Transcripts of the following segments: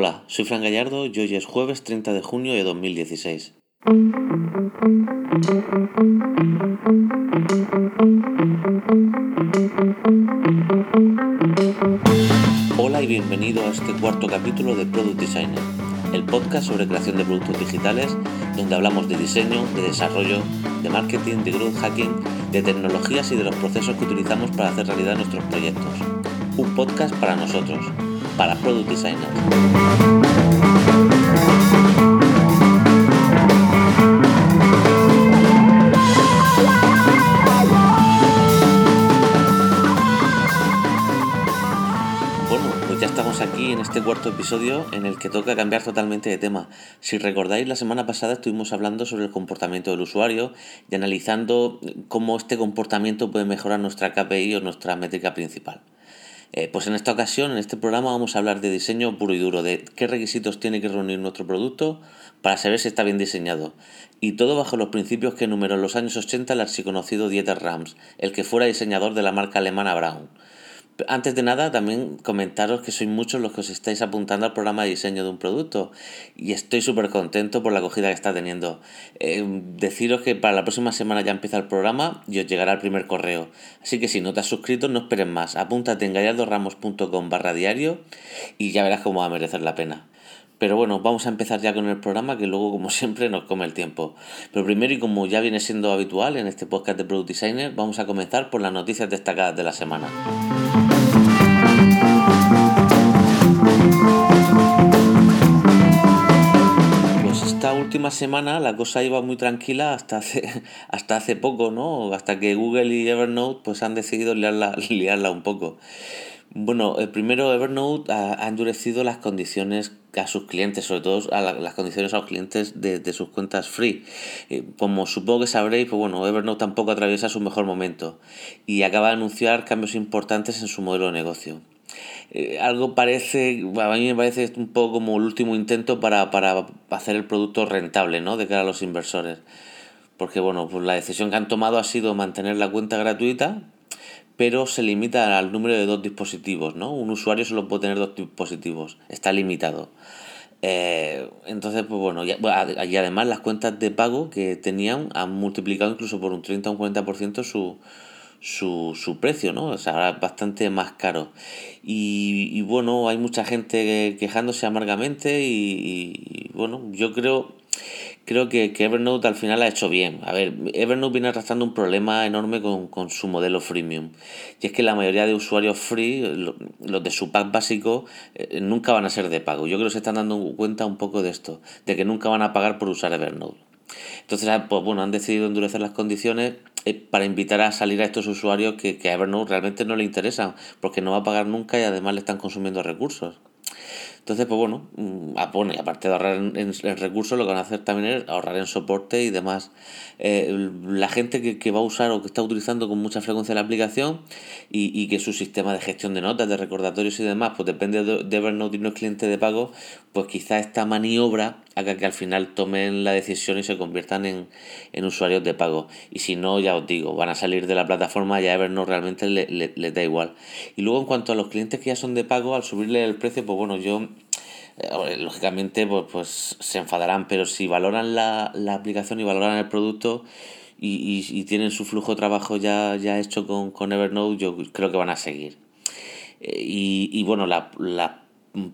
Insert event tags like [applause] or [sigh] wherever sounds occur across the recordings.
Hola, soy Fran Gallardo y hoy es jueves 30 de junio de 2016. Hola y bienvenido a este cuarto capítulo de Product Designer, el podcast sobre creación de productos digitales donde hablamos de diseño, de desarrollo, de marketing, de growth hacking, de tecnologías y de los procesos que utilizamos para hacer realidad nuestros proyectos. Un podcast para nosotros, para Product Designers. Pues aquí en este cuarto episodio en el que toca cambiar totalmente de tema. Si recordáis, la semana pasada estuvimos hablando sobre el comportamiento del usuario y analizando cómo este comportamiento puede mejorar nuestra KPI o nuestra métrica principal. Eh, pues en esta ocasión, en este programa, vamos a hablar de diseño puro y duro, de qué requisitos tiene que reunir nuestro producto para saber si está bien diseñado. Y todo bajo los principios que enumeró en los años 80 el archiconocido Dieter Rams, el que fuera diseñador de la marca alemana Braun. Antes de nada, también comentaros que sois muchos los que os estáis apuntando al programa de diseño de un producto y estoy súper contento por la acogida que está teniendo. Eh, deciros que para la próxima semana ya empieza el programa y os llegará el primer correo. Así que si no te has suscrito, no esperes más. Apúntate en gallardoramos.com barra diario y ya verás cómo va a merecer la pena. Pero bueno, vamos a empezar ya con el programa que luego, como [laughs] siempre, nos come el tiempo. Pero primero, y como ya viene siendo habitual en este podcast de Product Designer, vamos a comenzar por las noticias destacadas de la semana. Esta última semana la cosa iba muy tranquila hasta hace, [laughs] hasta hace poco, ¿no? Hasta que Google y Evernote pues han decidido liarla, [laughs] liarla un poco. Bueno, el primero Evernote ha, endurecido las condiciones a sus clientes, sobre todo las condiciones a los clientes de, de sus cuentas free. Eh, como supongo que sabréis, pues bueno, Evernote tampoco atraviesa su mejor momento y acaba de anunciar cambios importantes en su modelo de negocio. Eh, algo parece, a mí me parece un poco como el último intento para, para hacer el producto rentable, ¿no? De cara a los inversores. Porque bueno, pues la decisión que han tomado ha sido mantener la cuenta gratuita, pero se limita al número de dos dispositivos, ¿no? Un usuario solo puede tener dos dispositivos, está limitado. Eh, entonces, pues bueno, y, y, además las cuentas de pago que tenían han multiplicado incluso por un 30 o un 40% su, su, su precio, ¿no? O sea, bastante más caro. Y, bueno, hay mucha gente quejándose amargamente y, bueno, yo creo creo que, que, Evernote al final ha hecho bien. A ver, Evernote viene arrastrando un problema enorme con, con, su modelo freemium. Y es que la mayoría de usuarios free, los de su pack básico, eh, nunca van a ser de pago. Yo creo que se están dando cuenta un poco de esto, de que nunca van a pagar por usar Evernote. Entonces, ah, pues bueno, han decidido endurecer las condiciones para invitar a salir a estos usuarios que, que a Evernote realmente no le interesan, porque no va a pagar nunca y además le están consumiendo recursos. Entonces, pues bueno, mm, aparte de ahorrar en, en, recursos, lo que van a hacer también es ahorrar en soporte y demás. Eh, la gente que, que, va a usar o que está utilizando con mucha frecuencia la aplicación y, y, que su sistema de gestión de notas, de recordatorios y demás, pues depende de, de Evernote y no es cliente de pago, pues quizá esta maniobra haga que al final tomen la decisión y se conviertan en, en usuarios de pago. Y si no, ya os digo, van a salir de la plataforma y a Evernote realmente les le, le da igual. Y luego en cuanto a los clientes que ya son de pago, al subirle el precio, pues bueno, yo eh, lógicamente pues, pues se enfadarán, pero si valoran la, la aplicación y valoran el producto y, y, y, tienen su flujo de trabajo ya, ya hecho con, con Evernote, yo creo que van a seguir. Eh, y, y bueno, la, la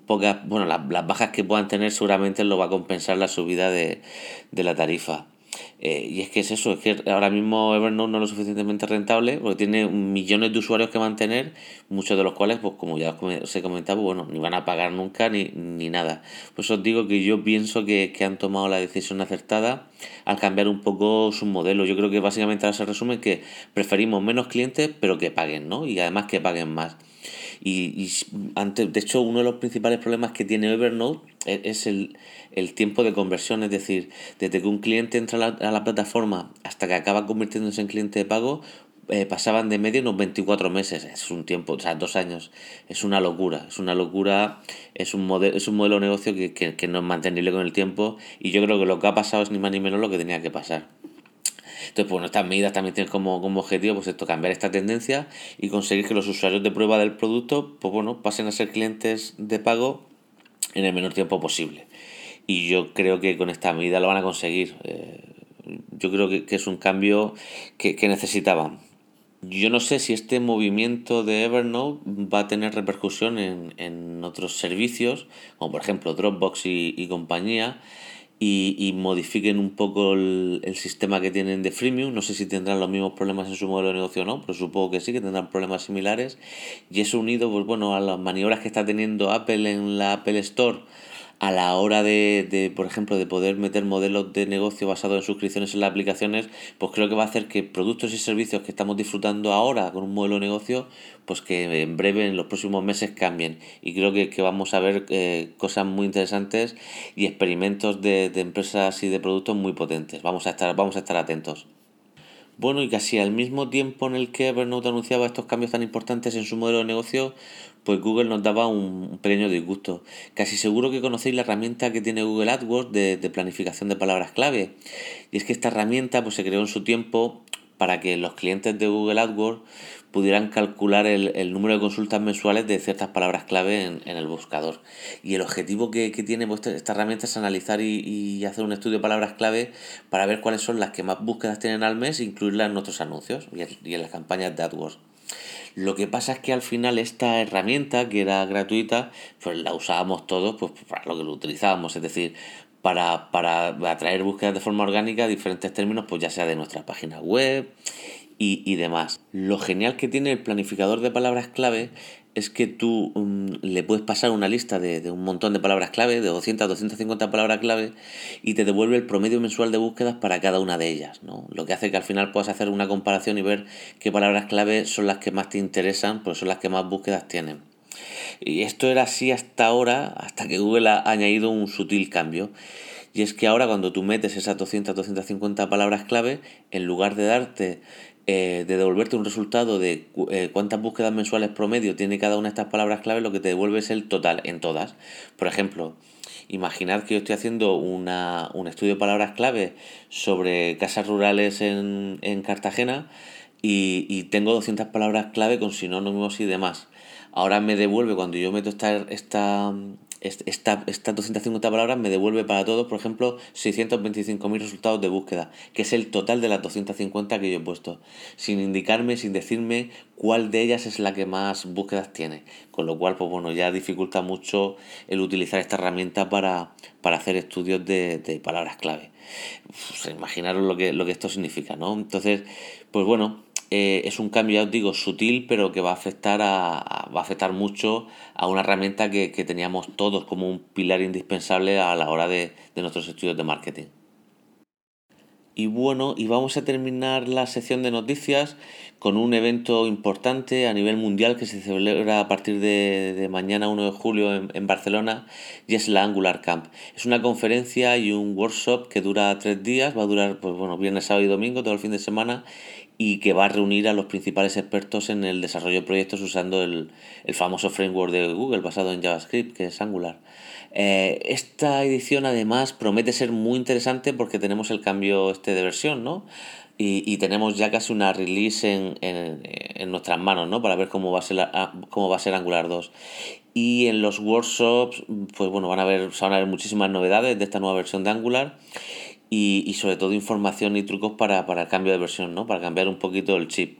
pocas, bueno, la, las bajas que puedan tener seguramente lo va a compensar la subida de, de la tarifa. Eh, y es que es eso, es que ahora mismo Evernote no es lo suficientemente rentable porque tiene millones de usuarios que mantener, muchos de los cuales, pues como ya os he comentado, bueno, ni van a pagar nunca ni, ni nada. Pues os digo que yo pienso que, que han tomado la decisión acertada al cambiar un poco su modelo. Yo creo que básicamente ahora se resume que preferimos menos clientes pero que paguen, ¿no? Y además que paguen más. Y, y antes, de hecho, uno de los principales problemas que tiene Evernote es el, el tiempo de conversión, es decir, desde que un cliente entra a la, a la plataforma hasta que acaba convirtiéndose en cliente de pago, eh, pasaban de medio unos 24 meses, es un tiempo, o sea, dos años, es una locura, es una locura, es un, modelo, es un modelo de negocio que, que, que no es mantenible con el tiempo y yo creo que lo que ha pasado es ni más ni menos lo que tenía que pasar. Entonces, pues estas medidas también tienen como, como objetivo pues esto, cambiar esta tendencia y conseguir que los usuarios de prueba del producto, pues bueno, pasen a ser clientes de pago en el menor tiempo posible. Y yo creo que con esta medida lo van a conseguir. Eh, yo creo que, es un cambio que, necesitaban. Yo no sé si este movimiento de Evernote va a tener repercusión en, otros servicios, como por ejemplo Dropbox y compañía, y, modifiquen un poco el, sistema que tienen de freemium. No sé si tendrán los mismos problemas en su modelo de negocio o no, pero supongo que sí, que tendrán problemas similares. Y eso unido, pues bueno, a las maniobras que está teniendo Apple en la Apple Store a la hora de, de, por ejemplo, de poder meter modelos de negocio basados en suscripciones en las aplicaciones, pues creo que va a hacer que productos y servicios que estamos disfrutando ahora con un modelo de negocio, pues que en breve, en los próximos meses cambien. Y creo que, vamos a ver eh, cosas muy interesantes y experimentos de, de empresas y de productos muy potentes. Vamos a estar, vamos a estar atentos. Bueno, y casi al mismo tiempo en el que Evernote anunciaba estos cambios tan importantes en su modelo de negocio, pues Google nos daba un pequeño disgusto. Casi seguro que conocéis la herramienta que tiene Google AdWords de, de, planificación de palabras clave. Y es que esta herramienta pues, se creó en su tiempo para que los clientes de Google AdWords pudieran calcular el, número de consultas mensuales de ciertas palabras clave en, el buscador. Y el objetivo que, tiene pues, esta herramienta es analizar y, hacer un estudio de palabras clave para ver cuáles son las que más búsquedas tienen al mes e incluirlas en nuestros anuncios y en, las campañas de AdWords. Lo que pasa es que al final esta herramienta, que era gratuita, pues la usábamos todos pues, para lo que lo utilizábamos, es decir, para, para atraer búsquedas de forma orgánica diferentes términos, pues ya sea de nuestra página web y, demás. Lo genial que tiene el planificador de palabras clave es que tú mm, le puedes pasar una lista de, un montón de palabras clave, de 200 250 palabras clave, y te devuelve el promedio mensual de búsquedas para cada una de ellas. ¿no? Lo que hace que al final puedas hacer una comparación y ver qué palabras clave son las que más te interesan, pues son las que más búsquedas tienen. Y esto era así hasta ahora, hasta que Google ha añadido un sutil cambio. Y es que ahora cuando tú metes esas 200, 250 palabras clave, en lugar de darte eh, de devolverte un resultado de eh, cuántas búsquedas mensuales promedio tiene cada una de estas palabras clave, lo que te devuelve es el total en todas. Por ejemplo, imaginad que yo estoy haciendo una, un estudio de palabras clave sobre casas rurales en, en Cartagena y, y, tengo 200 palabras clave con sinónimos y demás. Ahora me devuelve cuando yo meto esta, esta, esta, estas 250 palabras me devuelve para todos, por ejemplo, 625.000 resultados de búsqueda, que es el total de las 250 que yo he puesto, sin indicarme, sin decirme cuál de ellas es la que más búsquedas tiene. Con lo cual, pues bueno, ya dificulta mucho el utilizar esta herramienta para, para hacer estudios de, palabras clave. imaginaros lo que, lo que esto significa, ¿no? Entonces, pues bueno, eh, es un cambio, ya os digo, sutil, pero que va a afectar, a, va a afectar mucho a una herramienta que, teníamos todos como un pilar indispensable a la hora de, nuestros estudios de marketing. Y bueno, y vamos a terminar la sección de noticias con un evento importante a nivel mundial que se celebra a partir de, mañana 1 de julio en, en, Barcelona y es la Angular Camp. Es una conferencia y un workshop que dura tres días, va a durar pues bueno, viernes, sábado y domingo, todo el fin de semana y que va a reunir a los principales expertos en el desarrollo de proyectos usando el, famoso framework de Google basado en JavaScript, que es Angular. Eh, esta edición además promete ser muy interesante porque tenemos el cambio este de versión, ¿no? Y, tenemos ya casi una release en, en, nuestras manos, ¿no? Para ver cómo va a ser, cómo va a ser Angular 2. Y en los workshops, pues bueno, van a ver, van a ver muchísimas novedades de esta nueva versión de Angular y, sobre todo información y trucos para, el cambio de versión, ¿no? Para cambiar un poquito el chip.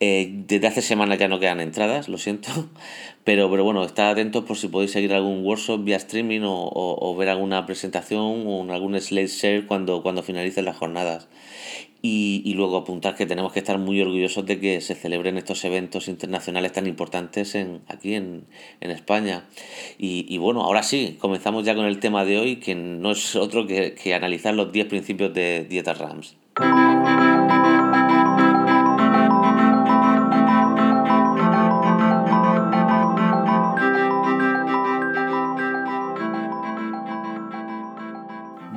Eh, desde hace semanas ya no quedan entradas, lo siento, [laughs] pero, pero bueno, estad atentos por si podéis seguir algún workshop vía streaming o, ver alguna presentación o algún slide share cuando, cuando finalicen las jornadas. Y, luego apuntar que tenemos que estar muy orgullosos de que se celebren estos eventos internacionales tan importantes en, aquí en, España. Y, bueno, ahora sí, comenzamos ya con el tema de hoy, que no es otro que, que analizar los 10 principios de Dieta Rams.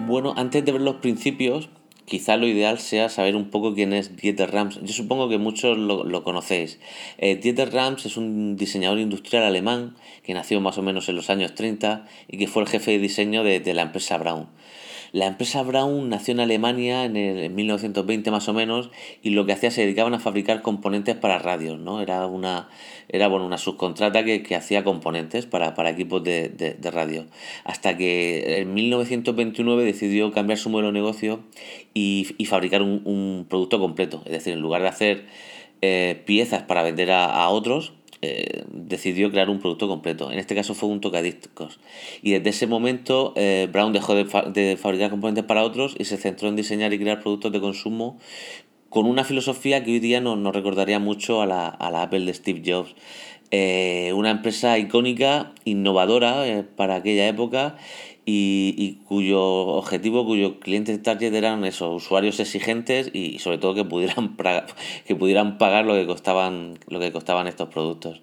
Bueno, antes de ver los principios, quizá lo ideal sea saber un poco quién es Dieter Rams. Yo supongo que muchos lo, conocéis. Eh, Dieter Rams es un diseñador industrial alemán que nació más o menos en los años 30 y que fue el jefe de diseño de, la empresa Brown. La empresa Brown nació en Alemania en, el, 1920 más o menos y lo que hacía se dedicaban a fabricar componentes para radios, ¿no? Era una, era, bueno, una subcontrata que, que hacía componentes para, para equipos de, de, radio. Hasta que en 1929 decidió cambiar su modelo de negocio y, y fabricar un, un, producto completo. Es decir, en lugar de hacer eh, piezas para vender a, a otros, eh, decidió crear un producto completo. En este caso fue un tocadiscos. Y desde ese momento eh, Brown dejó de, fabricar componentes para otros y se centró en diseñar y crear productos de consumo con una filosofía que hoy día nos recordaría mucho a la, a la, Apple de Steve Jobs. Eh, una empresa icónica, innovadora para aquella época y, cuyo objetivo, cuyo cliente target eran esos usuarios exigentes y sobre todo que pudieran, [laughs] que pudieran pagar lo que costaban, lo que costaban estos productos.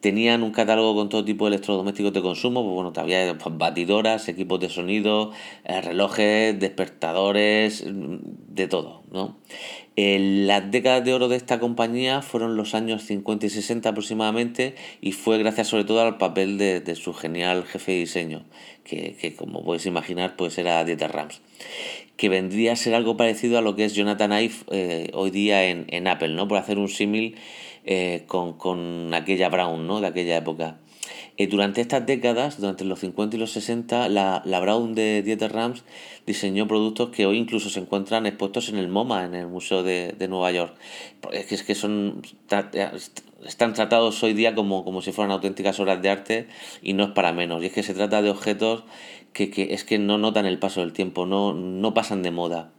Tenían un catálogo con todo tipo de electrodomésticos de consumo, pues bueno, había pues, batidoras, equipos de sonido, eh, relojes, despertadores, de todo, ¿no? las décadas de oro de esta compañía fueron los años 50 y 60 aproximadamente y fue gracias sobre todo al papel de, su genial jefe de diseño, que, como podéis imaginar pues era Dieter Rams, que vendría a ser algo parecido a lo que es Jonathan Ive eh, hoy día en, en, Apple, ¿no? por hacer un símil eh, con, con, aquella Brown ¿no? de aquella época. Eh, durante estas décadas, durante los 50 y los 60, la, la Brown de Dieter Rams diseñó productos que hoy incluso se encuentran expuestos en el MoMA, en el Museo de, de Nueva York. Es que, es que son están tratados hoy día como, como si fueran auténticas obras de arte y no es para menos. Y es que se trata de objetos que, que es que no notan el paso del tiempo, no, no pasan de moda.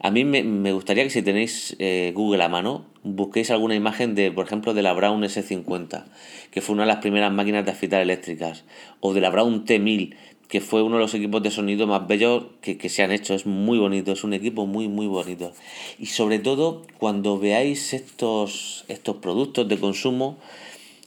A mí me, me gustaría que si tenéis eh, Google a mano, busquéis alguna imagen de, por ejemplo, de la Brown S50, que fue una de las primeras máquinas de afitar eléctricas, o de la Brown T1000, que fue uno de los equipos de sonido más bellos que, que, se han hecho. Es muy bonito, es un equipo muy, muy bonito. Y sobre todo, cuando veáis estos, estos productos de consumo,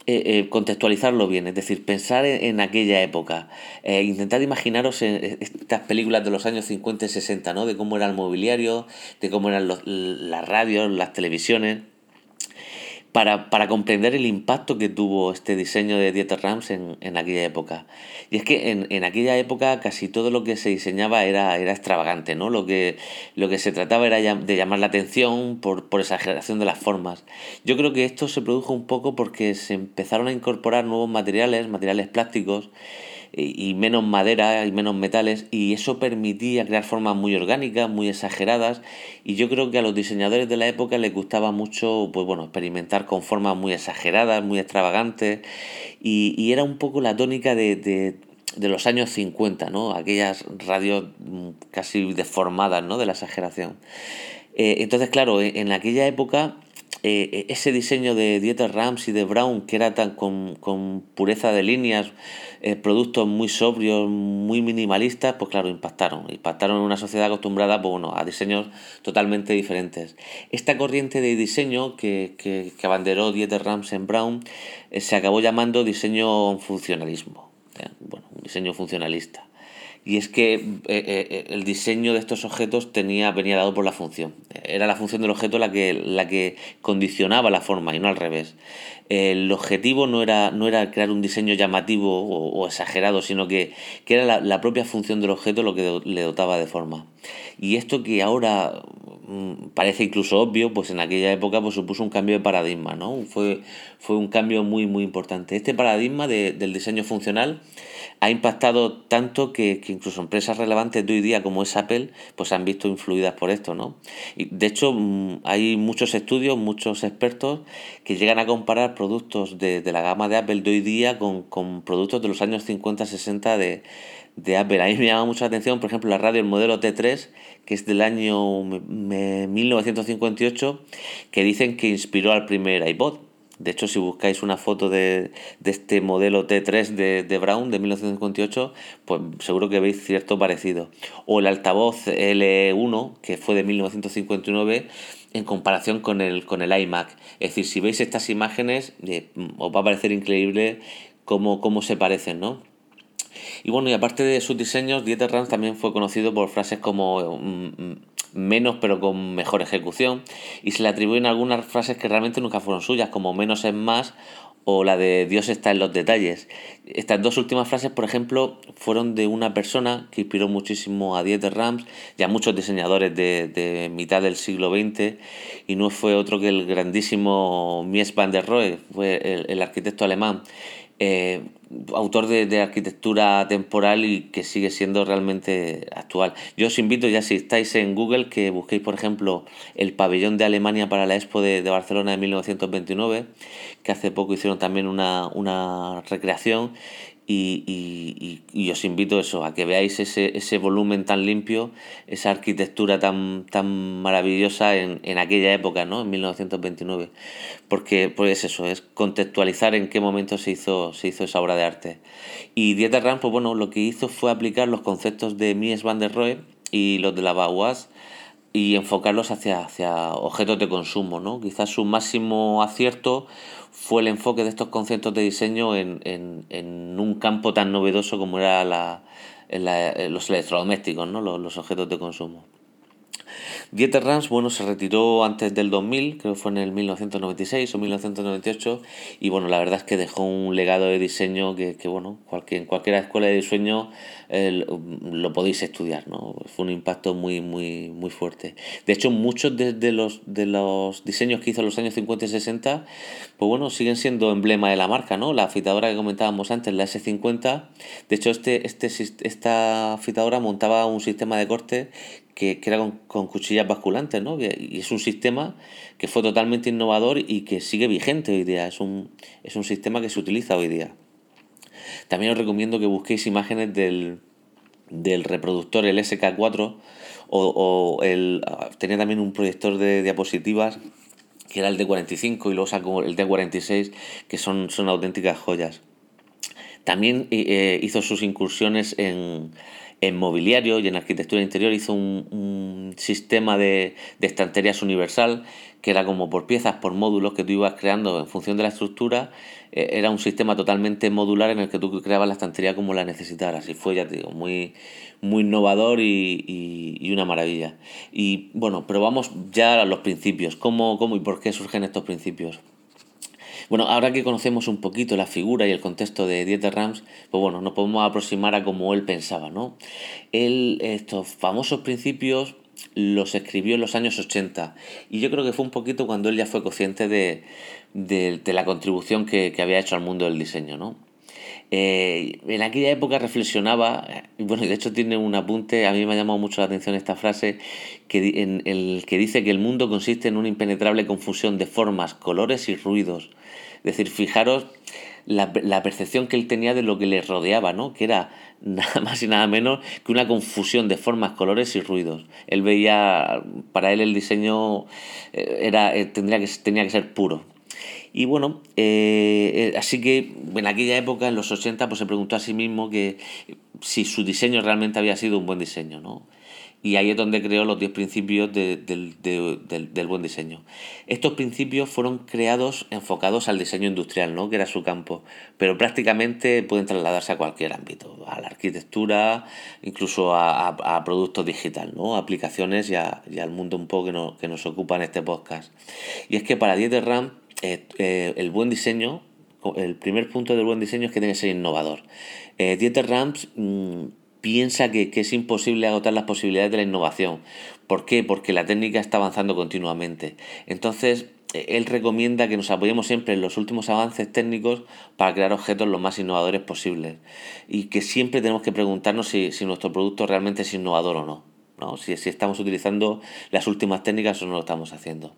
eh, eh, contextualizarlo bien, es decir, pensar en, aquella época, eh, intentar imaginaros en estas películas de los años 50 y 60, ¿no? De cómo era el mobiliario, de cómo eran los, las radios, las televisiones para, para, comprender el impacto que tuvo este diseño de Dieter Rams en, en aquella época. Y es que en, en, aquella época casi todo lo que se diseñaba era, era extravagante, ¿no? Lo que, lo que se trataba era de llamar la atención por, por exageración de las formas. Yo creo que esto se produjo un poco porque se empezaron a incorporar nuevos materiales, materiales plásticos, y menos madera y menos metales y eso permitía crear formas muy orgánicas, muy exageradas y yo creo que a los diseñadores de la época les gustaba mucho pues bueno, experimentar con formas muy exageradas, muy extravagantes y, y era un poco la tónica de, de, de, los años 50, ¿no? aquellas radios casi deformadas ¿no? de la exageración. Eh, entonces claro, en aquella época eh, eh, ese diseño de Dieter Rams y de Brown, que era tan con, con pureza de líneas, eh, productos muy sobrios, muy minimalistas, pues claro, impactaron. Impactaron en una sociedad acostumbrada pues, bueno, a diseños totalmente diferentes. Esta corriente de diseño que, que, que abanderó Dieter Rams en Brown se acabó llamando diseño funcionalismo. Bueno, un diseño funcionalista y es que eh, eh, el diseño de estos objetos tenía, venía dado por la función. Era la función del objeto la que, la que condicionaba la forma y no al revés. El objetivo no era, no era crear un diseño llamativo o, exagerado, sino que, que era la, la, propia función del objeto lo que le dotaba de forma. Y esto que ahora mm, parece incluso obvio, pues en aquella época pues supuso un cambio de paradigma, ¿no? Fue, fue un cambio muy, muy importante. Este paradigma de, del diseño funcional ha impactado tanto que, que, incluso empresas relevantes de hoy día como es Apple pues han visto influidas por esto no y de hecho mm, hay muchos estudios muchos expertos que llegan a comparar productos de, la gama de Apple de hoy día con, con productos de los años 50 60 de, de Apple a mí me llama mucho la atención por ejemplo la radio el modelo T3 que es del año 1958 que dicen que inspiró al primer iPod de hecho, si buscáis una foto de, de este modelo T3 de, de, Brown de 1958, pues seguro que veis cierto parecido. O el altavoz L1, que fue de 1959, en comparación con el, con el iMac. Es decir, si veis estas imágenes, eh, os va a parecer increíble cómo, cómo se parecen, ¿no? Y bueno, y aparte de sus diseños, Dieter Rams también fue conocido por frases como mm, mm, menos pero con mejor ejecución y se le atribuyen algunas frases que realmente nunca fueron suyas, como menos es más o la de Dios está en los detalles. Estas dos últimas frases, por ejemplo, fueron de una persona que inspiró muchísimo a Dieter Rams y a muchos diseñadores de, mitad del siglo XX, y no fue otro que el grandísimo Mies van der Rohe, fue el arquitecto alemán. Eh, autor de, arquitectura temporal y que sigue siendo realmente actual. Yo os invito, ya si estáis en Google, que busquéis, por ejemplo, el pabellón de Alemania para la Expo de, Barcelona de 1929, que hace poco hicieron también una, una recreación y, y, os invito eso, a que veáis ese, ese volumen tan limpio, esa arquitectura tan, tan maravillosa en, en aquella época, ¿no? en 1929. Porque pues eso, es contextualizar en qué momento se hizo, se hizo esa obra de arte. Y Dieter Rams, pues bueno, lo que hizo fue aplicar los conceptos de Mies van der Rohe y los de la Bauhaus y enfocarlos hacia, hacia objetos de consumo. ¿no? Quizás su máximo acierto fue el enfoque de estos conceptos de diseño en, en, en un campo tan novedoso como era la, los electrodomésticos, ¿no? los objetos de consumo. Dieter Rams, bueno, se retiró antes del 2000, creo que fue en el 1996 o 1998, y bueno, la verdad es que dejó un legado de diseño que, que bueno, cualquier, en cualquier escuela de diseño lo podéis estudiar, ¿no? Fue un impacto muy, muy, muy fuerte. De hecho, muchos de, los, de los diseños que hizo en los años 50 y 60, pues bueno, siguen siendo emblema de la marca, ¿no? La afeitadora que comentábamos antes, la S50, de hecho, este, este, esta afeitadora montaba un sistema de corte que, era con, cuchillas basculantes, ¿no? Y es un sistema que fue totalmente innovador y que sigue vigente hoy día. Es un, es un sistema que se utiliza hoy día. También os recomiendo que busquéis imágenes del, del reproductor, el SK4, o, o el, ah, tenía también un proyector de diapositivas que era el D45 y luego sacó el D46, que son, son auténticas joyas. También eh, hizo sus incursiones en, en mobiliario y en arquitectura interior hizo un, sistema de, estanterías universal que era como por piezas, por módulos que tú ibas creando en función de la estructura. Eh, era un sistema totalmente modular en el que tú creabas la estantería como la necesitaras. Y fue, ya te digo, muy, muy innovador y, y, una maravilla. Y bueno, pero vamos ya a los principios. ¿Cómo, ¿Cómo y por qué surgen estos principios? Bueno, ahora que conocemos un poquito la figura y el contexto de Dieter Rams, pues bueno, nos podemos aproximar a cómo él pensaba, ¿no? Él, estos famosos principios los escribió en los años 80 y yo creo que fue un poquito cuando él ya fue consciente de, la contribución que, había hecho al mundo del diseño, ¿no? Eh, en aquella época reflexionaba, bueno, de hecho tiene un apunte, a mí me ha llamado mucho la atención esta frase, que, en el que dice que el mundo consiste en una impenetrable confusión de formas, colores y ruidos, es decir, fijaros la, la, percepción que él tenía de lo que le rodeaba, ¿no? Que era [laughs] nada más y nada menos que una confusión de formas, colores y ruidos. Él veía, para él el diseño eh, era, eh, tendría que, tenía que ser puro. Y bueno, eh, así que en aquella época, en los 80, pues se preguntó a sí mismo que si su diseño realmente había sido un buen diseño, ¿no? Y ahí es donde creó los 10 principios del buen diseño. Estos principios fueron creados enfocados al diseño industrial, ¿no? que era su campo, pero prácticamente pueden trasladarse a cualquier ámbito, a la arquitectura, incluso a, productos digital, ¿no? aplicaciones y, al mundo un poco que, que, nos ocupa en este podcast. Y es que para Dieter Ram, eh, eh, el buen diseño, el primer punto del buen diseño es que tiene que ser innovador. Eh, Dieter Rams mm, piensa que, es imposible agotar las posibilidades de la innovación. ¿Por qué? Porque la técnica está avanzando continuamente. Entonces, eh, él recomienda que nos apoyemos siempre en los últimos avances técnicos para crear objetos lo más innovadores posibles. Y que siempre tenemos que preguntarnos si, nuestro producto realmente es innovador o no. ¿no? Si, si estamos utilizando las últimas técnicas o no lo estamos haciendo.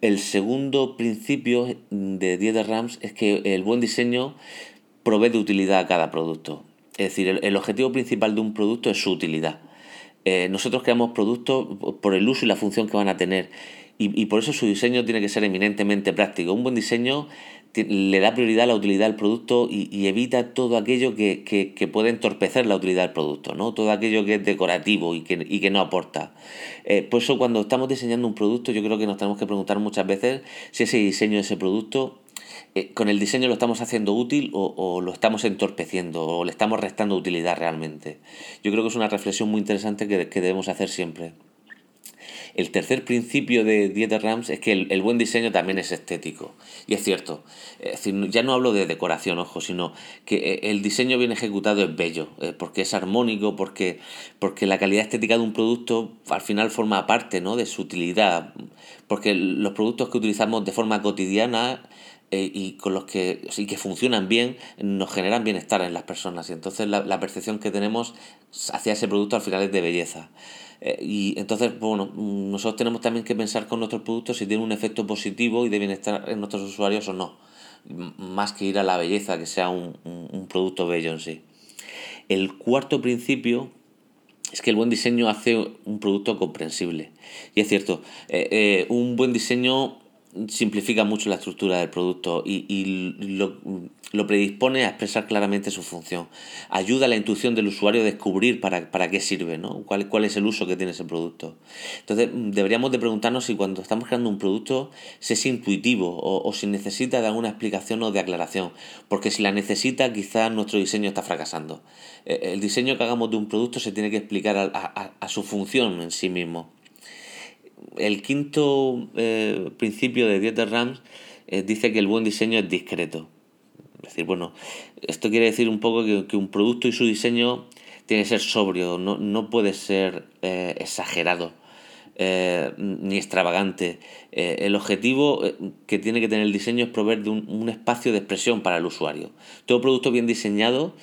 El segundo principio de Dieter Rams es que el buen diseño provee de utilidad a cada producto. Es decir, el, objetivo principal de un producto es su utilidad. Eh, nosotros creamos productos por el uso y la función que van a tener y, por eso su diseño tiene que ser eminentemente práctico. Un buen diseño le da prioridad a la utilidad del producto y, evita todo aquello que, puede entorpecer la utilidad del producto, ¿no? todo aquello que es decorativo y que, y que no aporta. Eh, por eso cuando estamos diseñando un producto yo creo que nos tenemos que preguntar muchas veces si ese diseño de ese producto eh, con el diseño lo estamos haciendo útil o, lo estamos entorpeciendo o le estamos restando utilidad realmente. Yo creo que es una reflexión muy interesante que, debemos hacer siempre. El tercer principio de Dieter Rams es que el, buen diseño también es estético. Y es cierto. ya no hablo de decoración, ojo, sino que eh, el diseño bien ejecutado es bello, eh, porque es armónico, porque, porque la calidad estética de un producto al final forma parte ¿no? de su utilidad. Porque los productos que utilizamos de forma cotidiana eh, y con los que, y que funcionan bien nos generan bienestar en las personas y entonces la, percepción que tenemos hacia ese producto al final es de belleza. Eh, y entonces, bueno, nosotros tenemos también que pensar con nuestros productos si tienen un efecto positivo y de bienestar en nuestros usuarios o no, más que ir a la belleza, que sea un, un producto bello en sí. El cuarto principio es que el buen diseño hace un producto comprensible. Y es cierto, eh, un buen diseño simplifica mucho la estructura del producto y, y lo, lo, predispone a expresar claramente su función. Ayuda a la intuición del usuario a descubrir para, para qué sirve, ¿no? cuál, cuál es el uso que tiene ese producto. Entonces, deberíamos de preguntarnos si cuando estamos creando un producto si es intuitivo o, o si necesita de alguna explicación o de aclaración, porque si la necesita quizás nuestro diseño está fracasando. Eh, el diseño que hagamos de un producto se tiene que explicar a, a su función en sí mismo el quinto eh, principio de Dieter Rams eh, dice que el buen diseño es discreto. Es decir, bueno, esto quiere decir un poco que, un producto y su diseño tiene que ser sobrio, no, puede ser eh, exagerado. ni extravagante. el objetivo que tiene que tener el diseño es proveer de un, un, espacio de expresión para el usuario. Todo producto bien diseñado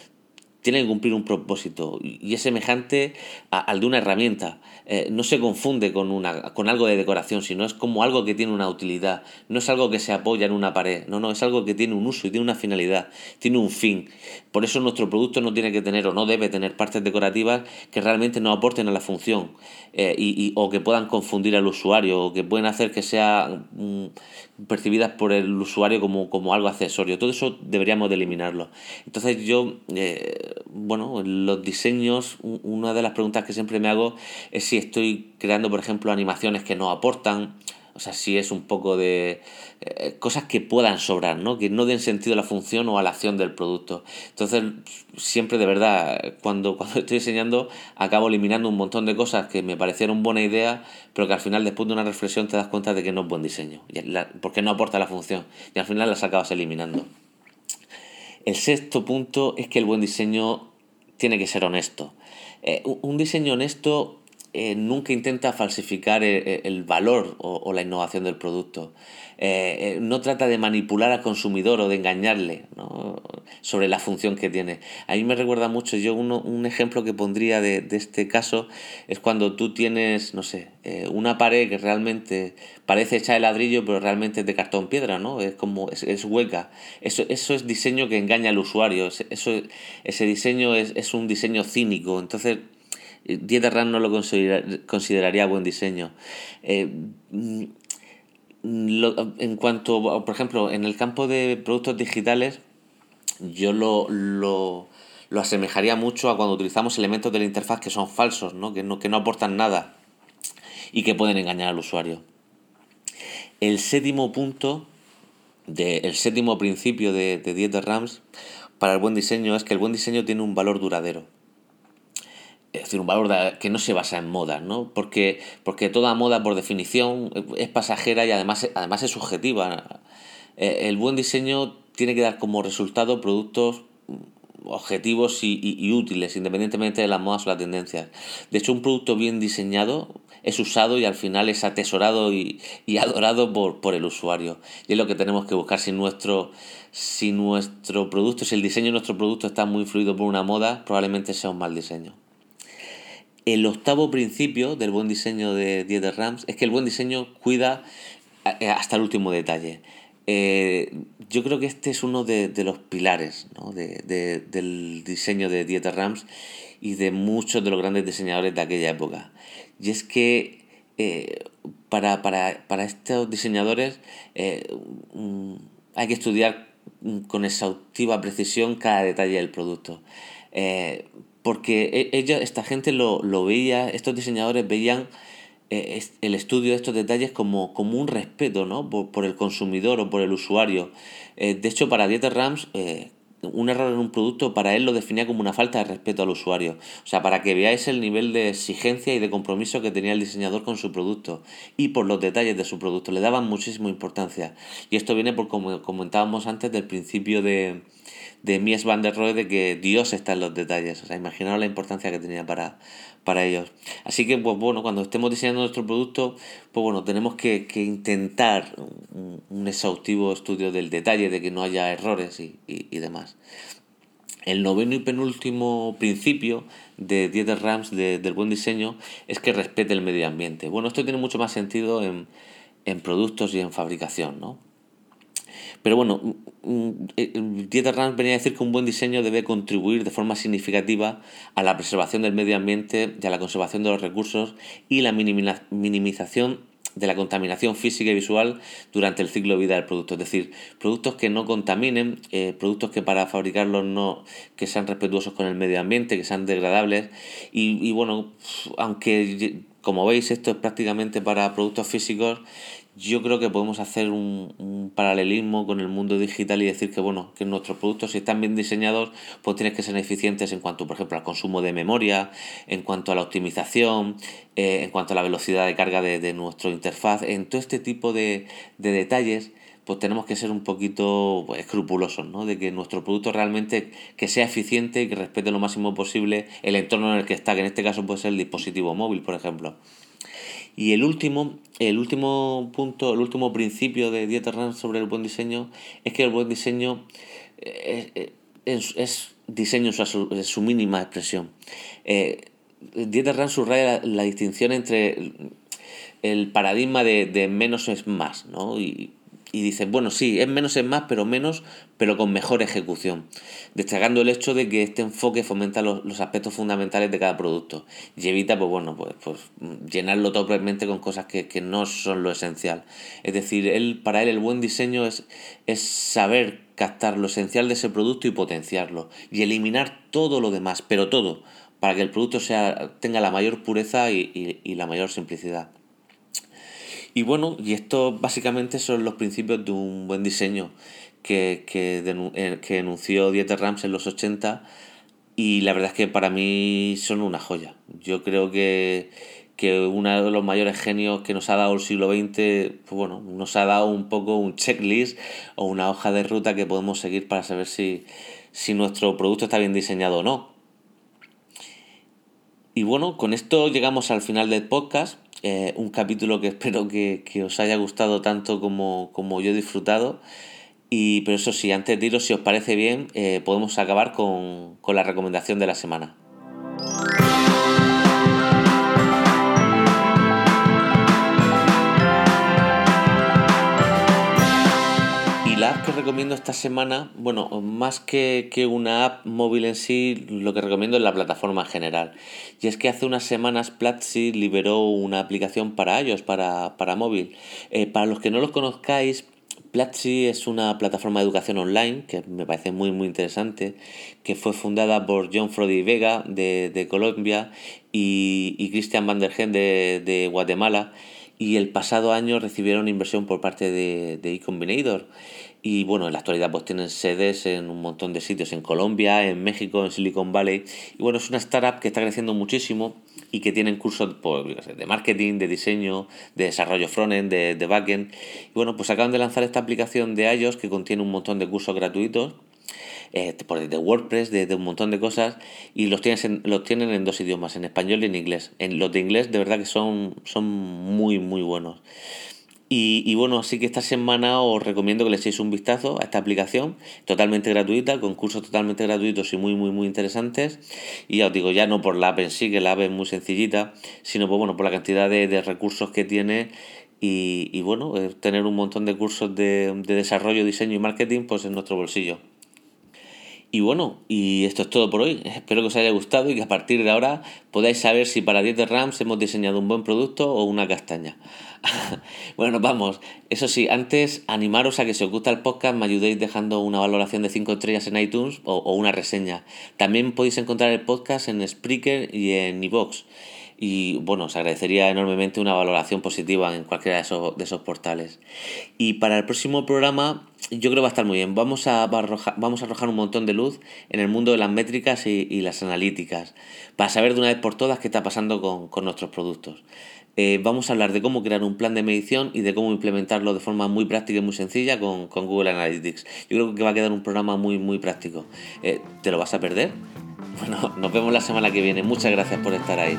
tiene que cumplir un propósito y es semejante al de una herramienta. Eh, no se confunde con, una, con algo de decoración, sino es como algo que tiene una utilidad. No es algo que se apoya en una pared, no, no, es algo que tiene un uso y tiene una finalidad, tiene un fin. Por eso nuestro producto no tiene que tener o no debe tener partes decorativas que realmente no aporten a la función eh, y, o que puedan confundir al usuario o que pueden hacer que sea mm, percibidas por el usuario como, como algo accesorio. Todo eso deberíamos de eliminarlo. Entonces yo... Eh, bueno, los diseños, una de las preguntas que siempre me hago es si estoy creando, por ejemplo, animaciones que no aportan, o sea, si es un poco de eh, cosas que puedan sobrar, ¿no? Que no den sentido a la función o a la acción del producto. Entonces, siempre de verdad, cuando, [laughs] cuando estoy diseñando, acabo eliminando un montón de cosas que me parecieron buena idea, pero que al final, después de una reflexión, te das cuenta de que no es buen diseño, porque no aporta la función. Y al final las acabas eliminando. El sexto punto es que el buen diseño tiene que ser honesto. Eh, un diseño honesto eh, nunca intenta falsificar el, valor o, la innovación del producto. Eh, no trata de manipular al consumidor o de engañarle sobre la función que tiene. A mí me recuerda mucho, yo un ejemplo que pondría de, este caso es cuando tú tienes, no sé, eh, una pared que realmente parece hecha de ladrillo, pero realmente es de cartón piedra, ¿no? Es como, es, hueca. Eso, eso es diseño que engaña al usuario, eso, ese diseño es, es un diseño cínico. Entonces, Dieter Rand no lo consideraría buen diseño. Eh, en cuanto, por ejemplo, en el campo de productos digitales, yo lo, lo, asemejaría mucho a cuando utilizamos elementos de la interfaz que son falsos, ¿no? Que, no, que no aportan nada y que pueden engañar al usuario. El séptimo punto, de, el séptimo principio de, de Dieter Rams para el buen diseño es que el buen diseño tiene un valor duradero es decir, un valor que no se basa en moda, ¿no? Porque, porque toda moda, por definición, es pasajera y además, además es subjetiva. Eh, el buen diseño tiene que dar como resultado productos objetivos y, útiles, independientemente de las modas o las tendencias. De hecho, un producto bien diseñado es usado y al final es atesorado y, adorado por, por, el usuario. Y es lo que tenemos que buscar. Si nuestro, si nuestro producto, si el diseño de nuestro producto está muy influido por una moda, probablemente sea un mal diseño. El octavo principio del buen diseño de Dieter Rams es que el buen diseño cuida eh, hasta el último detalle. Eh, yo creo que este es uno de, los pilares del diseño de Dieter Rams y de muchos de los grandes diseñadores de aquella época. Y es que eh, para, estos diseñadores hay que estudiar con exhaustiva precisión cada detalle del producto porque e, ella, esta gente lo, lo veía, estos diseñadores veían eh, el estudio de estos detalles como, como un respeto ¿no? por, el consumidor o por el usuario. Eh, de hecho, para Dieter Rams, eh, un error en un producto para él lo definía como una falta de respeto al usuario. O sea, para que veáis el nivel de exigencia y de compromiso que tenía el diseñador con su producto y por los detalles de su producto. Le daban muchísima importancia. Y esto viene por como comentábamos antes del principio de, de Mies van der Rohe de que Dios está en los detalles. O sea, imaginaos la importancia que tenía para, para ellos. Así que, pues bueno, cuando estemos diseñando nuestro producto, pues bueno, tenemos que, que intentar un, exhaustivo estudio del detalle, de que no haya errores y, y, demás. El noveno y penúltimo principio de Dieter Rams del buen diseño es que respete el medio ambiente. Bueno, esto tiene mucho más sentido en, en productos y en fabricación, ¿no? Pero bueno, mm, mm, eh, Dieter Rams venía a decir que un buen diseño debe contribuir de forma significativa a la preservación del medio ambiente y a la conservación de los recursos y la minimización de la contaminación física y visual durante el ciclo de vida del producto. Es decir, productos que no contaminen, eh, productos que para fabricarlos no, que sean respetuosos con el medio ambiente, que sean degradables. Y, y bueno, aunque como veis esto es prácticamente para productos físicos yo creo que podemos hacer un, paralelismo con el mundo digital y decir que bueno que nuestros productos si están bien diseñados pues tienen que ser eficientes en cuanto por ejemplo al consumo de memoria en cuanto a la optimización eh, en cuanto a la velocidad de carga de, de nuestra interfaz en todo este tipo de, de detalles pues tenemos que ser un poquito pues, escrupulosos, ¿no? De que nuestro producto realmente que sea eficiente y que respete lo máximo posible el entorno en el que está, que en este caso puede ser el dispositivo móvil, por ejemplo. Y el último, el último punto, el último principio de Dieter Rand sobre el buen diseño es que el buen diseño eh, eh, es, diseño en su, mínima expresión. Eh, Dieter Rand subraya la, distinción entre el paradigma de, de menos es más, ¿no? Y, y dicen, bueno, sí, es menos es más, pero menos, pero con mejor ejecución, destacando el hecho de que este enfoque fomenta los, aspectos fundamentales de cada producto y evita, pues bueno, pues, pues llenarlo totalmente con cosas que, no son lo esencial. Es decir, él, para él el buen diseño es, es saber captar lo esencial de ese producto y potenciarlo, y eliminar todo lo demás, pero todo, para que el producto sea, tenga la mayor pureza y la mayor simplicidad. Y bueno, y esto básicamente son los principios de un buen diseño que, que, eh, que enunció Dieter Rams en los 80 y la verdad es que para mí son una joya. Yo creo que, que uno de los mayores genios que nos ha dado el siglo XX, pues bueno, nos ha dado un poco un checklist o una hoja de ruta que podemos seguir para saber si, si nuestro producto está bien diseñado o no. Y bueno, con esto llegamos al final del podcast. Eh, un capítulo que [laughs] espero que, os haya gustado tanto como, como, yo he disfrutado. Y, pero eso sí, antes de iros, si os parece bien, eh, podemos acabar con, con la recomendación de la semana. Que recomiendo esta semana, bueno, más que, que, una app móvil en sí, lo que recomiendo es la plataforma general. Y es que hace unas semanas Platzi liberó una aplicación para iOS, para, para móvil. Eh, para los que no los conozcáis, Platzi es una plataforma de educación online que me parece muy muy interesante, que fue fundada por John Frody Vega de, de Colombia y, y Christian Van der Gen de, de Guatemala y el pasado año recibieron inversión por parte de, de eCombinator. Y bueno, en la actualidad pues tienen sedes en un montón de sitios, en Colombia, en México, en Silicon Valley. Y bueno, es una startup que está creciendo muchísimo y que tienen cursos pues, de marketing, de diseño, de desarrollo frontend, de, de backend. Y bueno, pues acaban de lanzar esta aplicación de iOS que contiene un montón de cursos gratuitos eh, de WordPress, de, un montón de cosas, y los, tienes los tienen en dos idiomas, en español y en inglés. En los de inglés de verdad que son, son muy, muy buenos. Y, bueno, así que esta semana os recomiendo que le echéis un vistazo a esta aplicación, totalmente gratuita, con cursos totalmente gratuitos y muy, muy, muy interesantes. Y ya os digo, ya no por la app en sí, que la app es muy sencillita, sino por, bueno, por la cantidad de, recursos que tiene y, bueno, eh, tener un montón de cursos de, de desarrollo, diseño y marketing pues en nuestro bolsillo. Y bueno, y esto es todo por hoy. Espero que os haya gustado y que a partir de ahora podáis saber si para 10 de Rams hemos diseñado un buen producto o una castaña. [laughs] bueno, vamos. Eso sí, antes animaros a que si os gusta el podcast me ayudéis dejando una valoración de 5 estrellas en iTunes o, una reseña. También podéis encontrar el podcast en Spreaker y en iVoox. y bueno, os agradecería enormemente una valoración positiva en cualquiera de esos, de esos portales. Y para el próximo programa yo creo que va a estar muy bien. Vamos a, arrojar, vamos a arrojar un montón de luz en el mundo de las métricas y, las analíticas para saber de una vez por todas qué está pasando con, con nuestros productos. Eh, vamos a hablar de cómo crear un plan de medición y de cómo implementarlo de forma muy práctica y muy sencilla con, con Google Analytics. Yo creo que va a quedar un programa muy, muy práctico. Eh, ¿Te lo vas a perder? [laughs] Bueno, nos vemos la semana que viene. Muchas gracias por estar ahí.